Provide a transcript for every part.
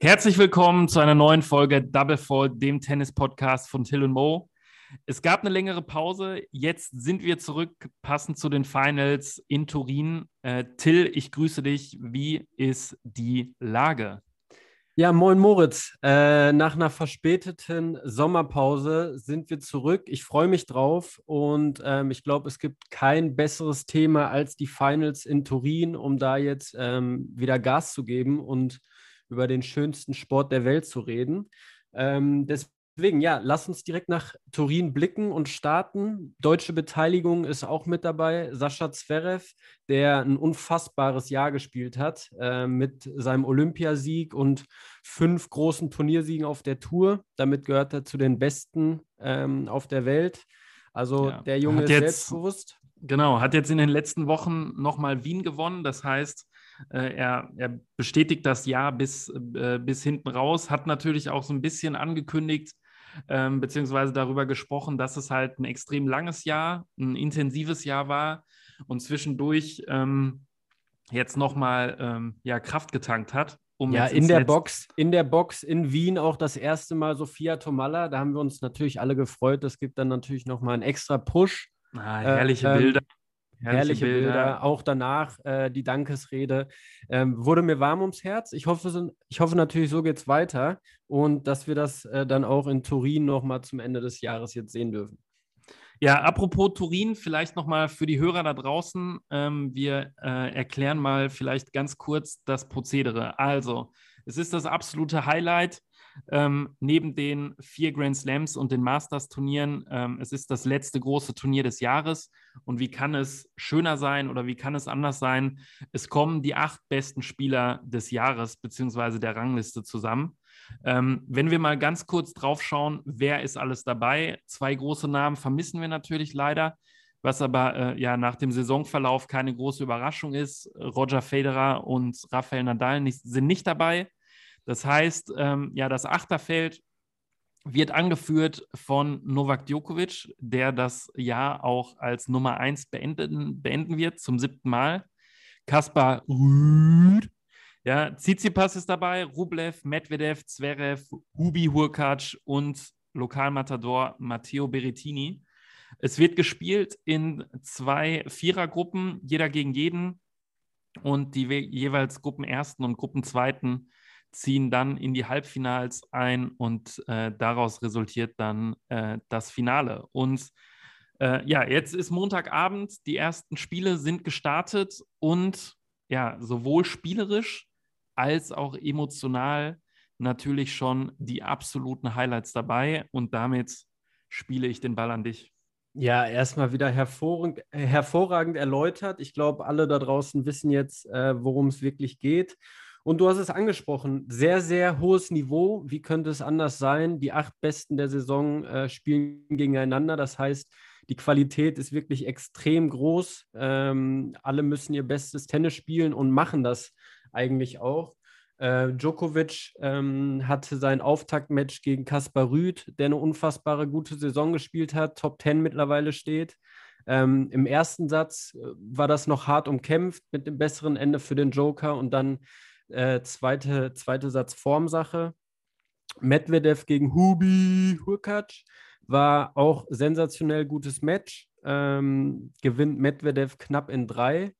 Herzlich willkommen zu einer neuen Folge Double Fall, dem Tennis-Podcast von Till und Mo. Es gab eine längere Pause. Jetzt sind wir zurück, passend zu den Finals in Turin. Äh, Till, ich grüße dich. Wie ist die Lage? Ja, moin Moritz. Äh, nach einer verspäteten Sommerpause sind wir zurück. Ich freue mich drauf und ähm, ich glaube, es gibt kein besseres Thema als die Finals in Turin, um da jetzt ähm, wieder Gas zu geben und über den schönsten Sport der Welt zu reden. Ähm, deswegen, ja, lass uns direkt nach Turin blicken und starten. Deutsche Beteiligung ist auch mit dabei. Sascha Zverev, der ein unfassbares Jahr gespielt hat äh, mit seinem Olympiasieg und fünf großen Turniersiegen auf der Tour. Damit gehört er zu den Besten ähm, auf der Welt. Also ja, der Junge ist jetzt, selbstbewusst. Genau, hat jetzt in den letzten Wochen nochmal Wien gewonnen. Das heißt, äh, er, er, bestätigt das Jahr bis, äh, bis hinten raus, hat natürlich auch so ein bisschen angekündigt, ähm, beziehungsweise darüber gesprochen, dass es halt ein extrem langes Jahr, ein intensives Jahr war und zwischendurch ähm, jetzt nochmal ähm, ja, Kraft getankt hat. Um ja, in der Box, in der Box in Wien auch das erste Mal Sophia Tomalla. Da haben wir uns natürlich alle gefreut. Das gibt dann natürlich nochmal einen extra Push. Ah, herrliche äh, Bilder. Herrliche, Bilder. Bilder. Auch danach äh, die Dankesrede. Ähm, wurde mir warm ums Herz. Ich hoffe, ich hoffe natürlich, so geht es weiter und dass wir das äh, dann auch in Turin nochmal zum Ende des Jahres jetzt sehen dürfen. Ja, apropos Turin, vielleicht nochmal für die Hörer da draußen. Ähm, wir äh, erklären mal vielleicht ganz kurz das Prozedere. Also, es ist das absolute Highlight ähm, neben den vier Grand Slams und den Masters-Turnieren. Ähm, es ist das letzte große Turnier des Jahres. Und wie kann es schöner sein oder wie kann es anders sein? Es kommen die acht besten Spieler des Jahres bzw. der Rangliste zusammen. Ähm, wenn wir mal ganz kurz drauf schauen, wer ist alles dabei? Zwei große Namen vermissen wir natürlich leider. Was aber äh, ja nach dem Saisonverlauf keine große Überraschung ist. Roger Federer und Rafael Nadal nicht, sind nicht dabei. Das heißt, ähm, ja, das Achterfeld wird angeführt von Novak Djokovic, der das Jahr auch als Nummer 1 beenden, beenden wird, zum siebten Mal. Kaspar Rüd, ja, Tsitsipas ist dabei, Rublev, Medvedev, Zverev, Hubi Hurkacz und Lokalmatador Matteo Berrettini. Es wird gespielt in zwei Vierergruppen, jeder gegen jeden. Und die jeweils Gruppenersten und Gruppenzweiten ziehen dann in die Halbfinals ein und äh, daraus resultiert dann äh, das Finale. Und äh, ja, jetzt ist Montagabend, die ersten Spiele sind gestartet und ja, sowohl spielerisch als auch emotional natürlich schon die absoluten Highlights dabei und damit spiele ich den Ball an dich. Ja, erstmal wieder hervorragend, hervorragend erläutert. Ich glaube, alle da draußen wissen jetzt, äh, worum es wirklich geht. Und du hast es angesprochen, sehr, sehr hohes Niveau. Wie könnte es anders sein? Die acht Besten der Saison äh, spielen gegeneinander. Das heißt, die Qualität ist wirklich extrem groß. Ähm, alle müssen ihr bestes Tennis spielen und machen das eigentlich auch. Äh, Djokovic ähm, hatte sein Auftaktmatch gegen Kaspar Rüth, der eine unfassbare gute Saison gespielt hat, Top 10 mittlerweile steht. Ähm, Im ersten Satz äh, war das noch hart umkämpft mit dem besseren Ende für den Joker und dann äh, zweite, zweite Satz Formsache. Medvedev gegen Hubi Hurkacz war auch sensationell gutes Match. Ähm, gewinnt Medvedev knapp in drei.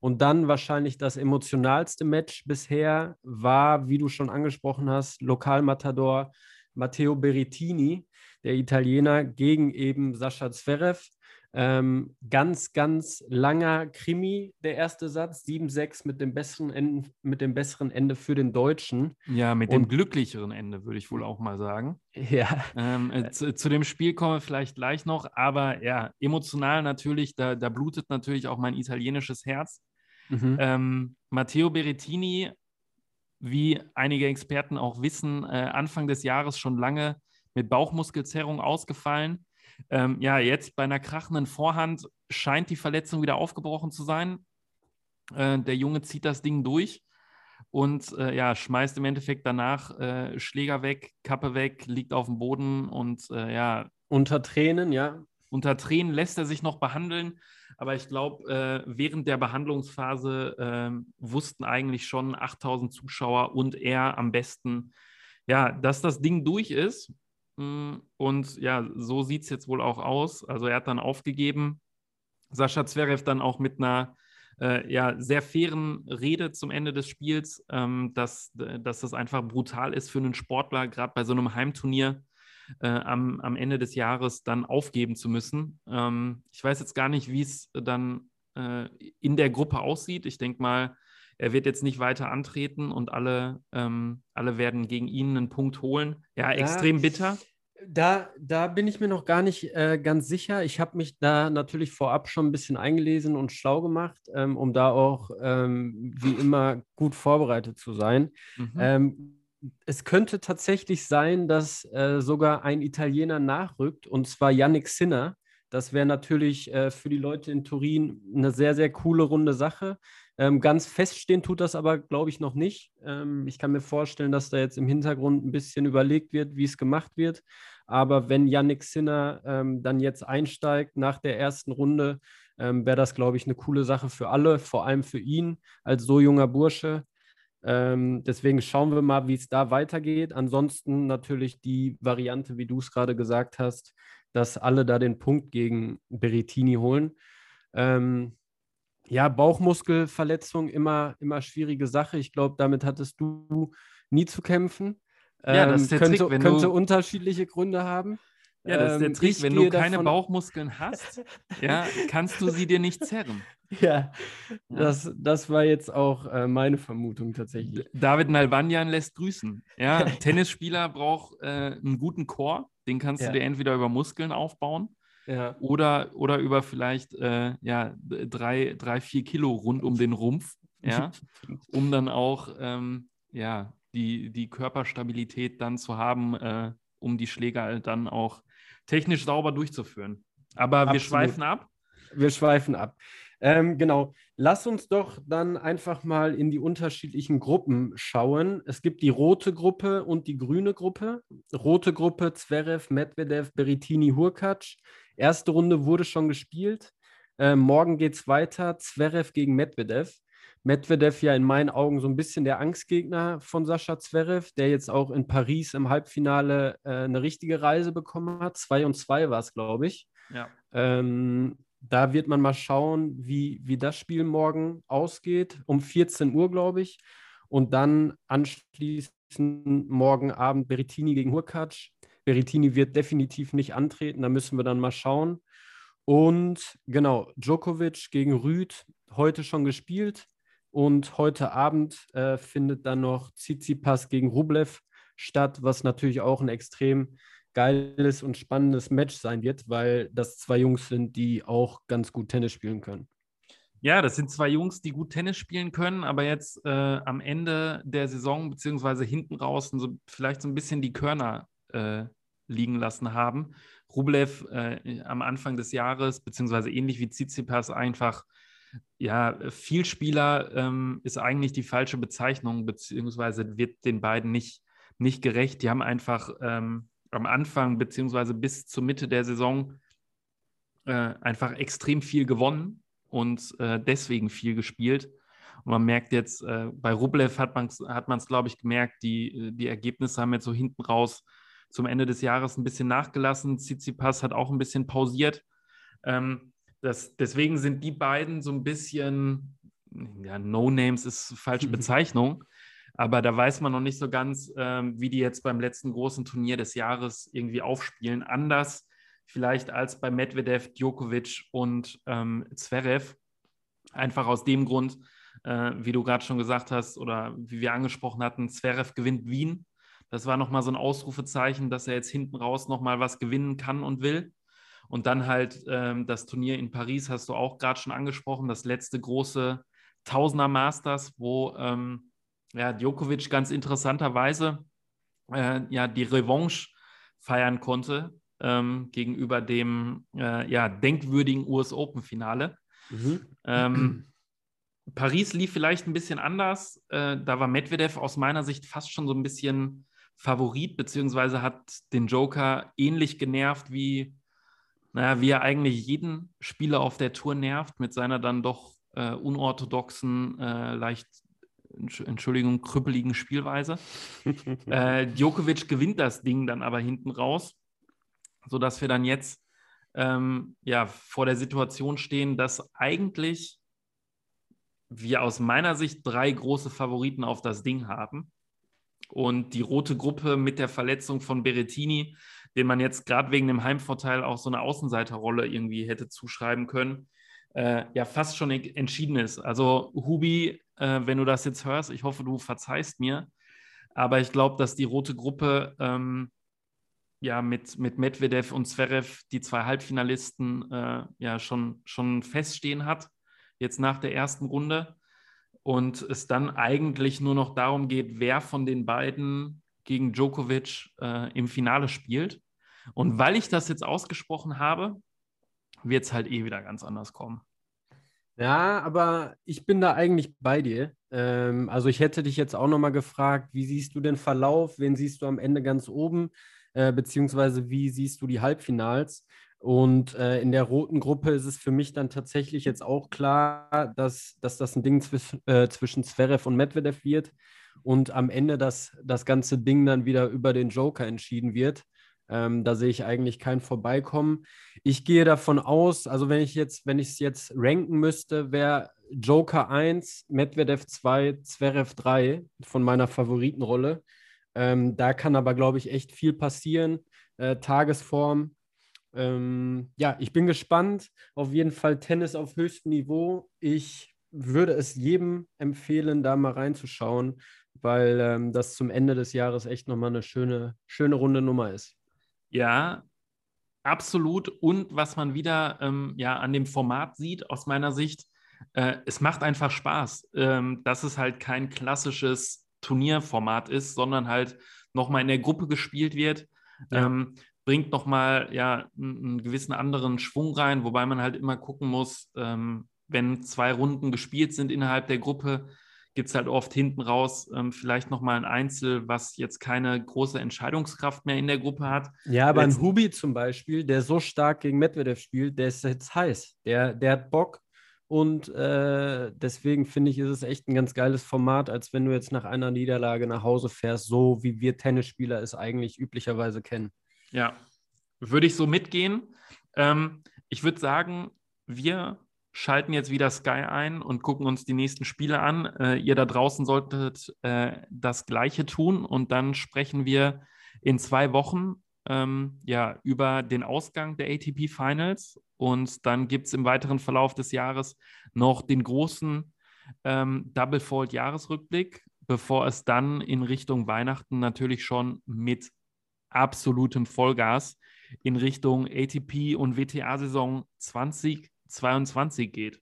Und dann wahrscheinlich das emotionalste Match bisher war, wie du schon angesprochen hast, Lokalmatador Matteo Berrettini, der Italiener, gegen eben Sascha Zverev. Ähm, ganz, ganz langer Krimi, der erste Satz, 7-6 mit, dem besseren Ende, mit dem besseren Ende für den Deutschen. Ja, mit Und, dem glücklicheren Ende, würde ich wohl auch mal sagen. Ja. Ähm, äh, zu, zu, dem Spiel kommen wir vielleicht gleich noch, aber ja, emotional natürlich, da, da blutet natürlich auch mein italienisches Herz. Mhm. Ähm, Matteo Berrettini, wie einige Experten auch wissen, äh, Anfang des Jahres schon lange mit Bauchmuskelzerrung ausgefallen ähm, ja, jetzt bei einer krachenden Vorhand scheint die Verletzung wieder aufgebrochen zu sein. Äh, der Junge zieht das Ding durch und äh, ja, schmeißt im Endeffekt danach äh, Schläger weg, Kappe weg, liegt auf dem Boden und äh, ja. Unter Tränen, ja. unter Tränen lässt er sich noch behandeln, aber ich glaube, äh, während der Behandlungsphase äh, wussten eigentlich schon 8000 Zuschauer und er am besten, ja, dass das Ding durch ist. Mm, und ja, so sieht es jetzt wohl auch aus. Also er hat dann aufgegeben. Sascha Zverev dann auch mit einer äh, ja, sehr fairen Rede zum Ende des Spiels, ähm, dass, dass das einfach brutal ist für einen Sportler, gerade bei so einem Heimturnier äh, am, am Ende des Jahres dann aufgeben zu müssen. Ähm, ich weiß jetzt gar nicht, wie es dann äh, in der Gruppe aussieht. Ich denke mal, er wird jetzt nicht weiter antreten und alle, ähm, alle werden gegen ihn einen Punkt holen. Ja, ja extrem bitter. Da, da bin ich mir noch gar nicht äh, ganz sicher. Ich habe mich da natürlich vorab schon ein bisschen eingelesen und schlau gemacht, ähm, um da auch ähm, wie immer gut vorbereitet zu sein. Mhm. Ähm, es könnte tatsächlich sein, dass äh, sogar ein Italiener nachrückt, und zwar Yannick Sinner. Das wäre natürlich äh, für die Leute in Turin eine sehr, sehr coole runde Sache. Ähm, ganz feststehen tut das aber, glaube ich, noch nicht. Ähm, ich kann mir vorstellen, dass da jetzt im Hintergrund ein bisschen überlegt wird, wie es gemacht wird. Aber wenn Yannick Sinner ähm, dann jetzt einsteigt nach der ersten Runde, ähm, wäre das, glaube ich, eine coole Sache für alle, vor allem für ihn als so junger Bursche. Ähm, deswegen schauen wir mal, wie es da weitergeht. Ansonsten natürlich die Variante, wie du es gerade gesagt hast, dass alle da den Punkt gegen Berettini holen. Ähm, ja, Bauchmuskelverletzung immer, immer schwierige Sache. Ich glaube, damit hattest du nie zu kämpfen. Ja, das ist der ähm, könnte, Trick, wenn könnte du... unterschiedliche Gründe haben. Ja, das ist der ähm, Trick. Wenn du keine davon... Bauchmuskeln hast, ja, kannst du sie dir nicht zerren. Ja, das, das war jetzt auch äh, meine Vermutung tatsächlich. David Nalbanyan lässt grüßen. Ja, Tennisspieler braucht äh, einen guten Chor. Den kannst ja. du dir entweder über Muskeln aufbauen ja. oder, oder über vielleicht äh, ja, drei, drei, vier Kilo rund um den Rumpf, ja, um dann auch ähm, ja, die, die Körperstabilität dann zu haben, äh, um die Schläge halt dann auch technisch sauber durchzuführen. Aber Absolut. wir schweifen ab. Wir schweifen ab. Ähm, genau. Lass uns doch dann einfach mal in die unterschiedlichen Gruppen schauen. Es gibt die rote Gruppe und die grüne Gruppe. Rote Gruppe Zverev, Medvedev, Berettini, Hurkacz. Erste Runde wurde schon gespielt. Ähm, morgen geht es weiter. Zverev gegen Medvedev. Medvedev ja in meinen Augen so ein bisschen der Angstgegner von Sascha Zverev, der jetzt auch in Paris im Halbfinale äh, eine richtige Reise bekommen hat. 2 und 2 war es, glaube ich. Ja. Ähm, da wird man mal schauen, wie, wie das Spiel morgen ausgeht. Um 14 Uhr, glaube ich. Und dann anschließend morgen Abend Berettini gegen Hurkacz. Berettini wird definitiv nicht antreten, da müssen wir dann mal schauen. Und genau, Djokovic gegen Rüd, heute schon gespielt. Und heute Abend äh, findet dann noch Tsitsipas gegen Rublev statt, was natürlich auch ein extrem geiles und spannendes Match sein wird, weil das zwei Jungs sind, die auch ganz gut Tennis spielen können. Ja, das sind zwei Jungs, die gut Tennis spielen können, aber jetzt äh, am Ende der Saison, beziehungsweise hinten raus, so, vielleicht so ein bisschen die Körner äh, liegen lassen haben. Rublev äh, am Anfang des Jahres, beziehungsweise ähnlich wie Tsitsipas, einfach ja, Vielspieler ähm, ist eigentlich die falsche Bezeichnung, beziehungsweise wird den beiden nicht, nicht gerecht. Die haben einfach ähm, am Anfang, beziehungsweise bis zur Mitte der Saison äh, einfach extrem viel gewonnen und äh, deswegen viel gespielt. Und man merkt jetzt, äh, bei Rublev hat man es, hat glaube ich, gemerkt, die, die Ergebnisse haben jetzt so hinten raus zum Ende des Jahres ein bisschen nachgelassen. Tsitsipas hat auch ein bisschen pausiert. Ähm, das, deswegen sind die beiden so ein bisschen, ja, No-Names ist falsche Bezeichnung, aber da weiß man noch nicht so ganz, ähm, wie die jetzt beim letzten großen Turnier des Jahres irgendwie aufspielen. Anders vielleicht als bei Medvedev, Djokovic und ähm, Zverev. Einfach aus dem Grund, äh, wie du gerade schon gesagt hast oder wie wir angesprochen hatten, Zverev gewinnt Wien. Das war nochmal so ein Ausrufezeichen, dass er jetzt hinten raus nochmal was gewinnen kann und will. Und dann halt ähm, das Turnier in Paris hast du auch gerade schon angesprochen, das letzte große Tausender Masters, wo ähm, ja, Djokovic ganz interessanterweise äh, ja, die Revanche feiern konnte ähm, gegenüber dem äh, ja, denkwürdigen US Open Finale. Mhm. Ähm, Paris lief vielleicht ein bisschen anders. Äh, da war Medvedev aus meiner Sicht fast schon so ein bisschen Favorit, beziehungsweise hat den Joker ähnlich genervt wie naja, wie er eigentlich jeden Spieler auf der Tour nervt mit seiner dann doch äh, unorthodoxen, äh, leicht, Entschuldigung, krüppeligen Spielweise. äh, Djokovic gewinnt das Ding dann aber hinten raus, sodass wir dann jetzt ähm, ja, vor der Situation stehen, dass eigentlich wir aus meiner Sicht drei große Favoriten auf das Ding haben. Und die rote Gruppe mit der Verletzung von Berettini, den man jetzt gerade wegen dem Heimvorteil auch so eine Außenseiterrolle irgendwie hätte zuschreiben können, äh, ja fast schon entschieden ist. Also Hubi, äh, wenn du das jetzt hörst, ich hoffe, du verzeihst mir, aber ich glaube, dass die rote Gruppe ähm, ja mit, mit Medvedev und Zverev die zwei Halbfinalisten äh, ja schon, schon feststehen hat, jetzt nach der ersten Runde. Und es dann eigentlich nur noch darum geht, wer von den beiden gegen Djokovic äh, im Finale spielt. Und weil ich das jetzt ausgesprochen habe, wird es halt eh wieder ganz anders kommen. Ja, aber ich bin da eigentlich bei dir. Ähm, also ich hätte dich jetzt auch nochmal gefragt, wie siehst du den Verlauf? Wen siehst du am Ende ganz oben? Äh, beziehungsweise wie siehst du die Halbfinals? Und äh, in der roten Gruppe ist es für mich dann tatsächlich jetzt auch klar, dass, dass das ein Ding zwisch, äh, zwischen Zverev und Medvedev wird und am Ende das, das ganze Ding dann wieder über den Joker entschieden wird. Ähm, da sehe ich eigentlich kein Vorbeikommen. Ich gehe davon aus, also wenn ich jetzt, wenn ich es jetzt ranken müsste, wäre Joker 1, Medvedev 2, Zverev 3 von meiner Favoritenrolle. Ähm, da kann aber, glaube ich, echt viel passieren. Äh, Tagesform, ähm, ja, ich bin gespannt. Auf jeden Fall Tennis auf höchstem Niveau. Ich würde es jedem empfehlen, da mal reinzuschauen, weil ähm, das zum Ende des Jahres echt nochmal eine schöne, schöne runde Nummer ist. Ja, absolut. Und was man wieder ähm, ja, an dem Format sieht, aus meiner Sicht, äh, es macht einfach Spaß, ähm, dass es halt kein klassisches Turnierformat ist, sondern halt nochmal in der Gruppe gespielt wird. Ja. Ähm, bringt nochmal ja, einen, gewissen anderen Schwung rein, wobei man halt immer gucken muss, ähm, wenn zwei Runden gespielt sind innerhalb der Gruppe, gibt es halt oft hinten raus ähm, vielleicht nochmal ein Einzel, was jetzt keine große Entscheidungskraft mehr in der Gruppe hat. Ja, aber jetzt, ein Hubi zum Beispiel, der so stark gegen Medvedev spielt, der ist jetzt heiß. Der, der hat Bock und äh, deswegen finde ich, ist es echt ein ganz geiles Format, als wenn du jetzt nach einer Niederlage nach Hause fährst, so wie wir Tennisspieler es eigentlich üblicherweise kennen. Ja, würde ich so mitgehen. Ähm, ich würde sagen, wir schalten jetzt wieder Sky ein und gucken uns die nächsten Spiele an. Äh, ihr da draußen solltet äh, das Gleiche tun und dann sprechen wir in zwei Wochen ähm, ja, über den Ausgang der ATP Finals und dann gibt es im weiteren Verlauf des Jahres noch den großen ähm, Double Fault Jahresrückblick, bevor es dann in Richtung Weihnachten natürlich schon mit absolutem Vollgas in Richtung ATP und WTA-Saison 2022 geht.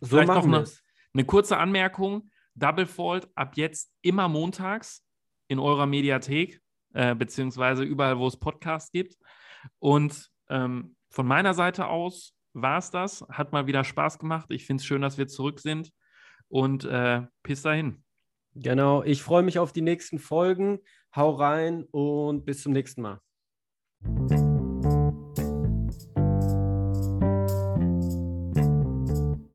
So Vielleicht noch eine, eine kurze Anmerkung. Double Fault ab jetzt immer montags in eurer Mediathek, äh, beziehungsweise überall, wo es Podcasts gibt. Und ähm, von meiner Seite aus war es das. Hat mal wieder Spaß gemacht. Ich finde es schön, dass wir zurück sind. Und äh, bis dahin. Genau, ich freue mich auf die nächsten Folgen. Hau rein und bis zum nächsten Mal.